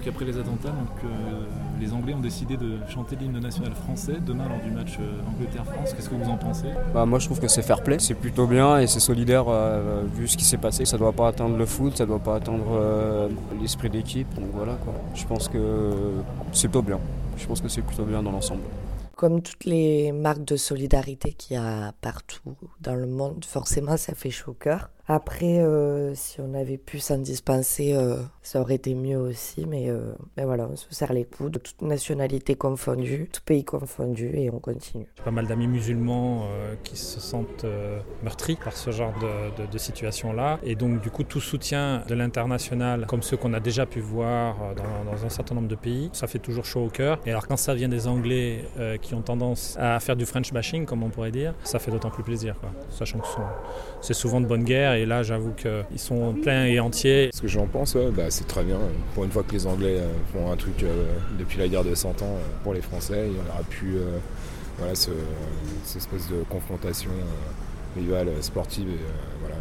Donc après les attentats, donc, euh, les Anglais ont décidé de chanter l'hymne national français demain lors du match euh, Angleterre-France. Qu'est-ce que vous en pensez? Bah, Moi je trouve que c'est fair play, c'est plutôt bien et c'est solidaire euh, vu ce qui s'est passé. Ça ne doit pas atteindre le foot, ça ne doit pas atteindre l'esprit d'équipe. Donc voilà quoi. Je pense que c'est plutôt bien. Je pense que c'est plutôt bien dans l'ensemble. Comme toutes les marques de solidarité qu'il y a partout dans le monde, forcément ça fait chaud au cœur. Après, euh, si on avait pu s'en dispenser, euh, ça aurait été mieux aussi. Mais, euh, voilà, on se serre les coudes, toute nationalité confondue, tout pays confondu, et on continue. J'ai pas mal d'amis musulmans qui se sentent meurtris par ce genre de, situation-là. Et donc, du coup, tout soutien de l'international, comme ceux qu'on a déjà pu voir dans, un certain nombre de pays, ça fait toujours chaud au cœur. Et alors, quand ça vient des Anglais qui ont tendance à faire du French bashing, comme on pourrait dire, ça fait d'autant plus plaisir, quoi. sachant que c'est souvent de bonne guerre là, j'avoue qu'ils sont pleins et entiers. Ce que j'en pense, bah, c'est très bien. Pour une fois que les Anglais euh, font un truc euh, depuis la guerre de 100 ans euh, pour les Français, il y aura plus voilà, ce, cette espèce de confrontation rivale sportive. Et, voilà,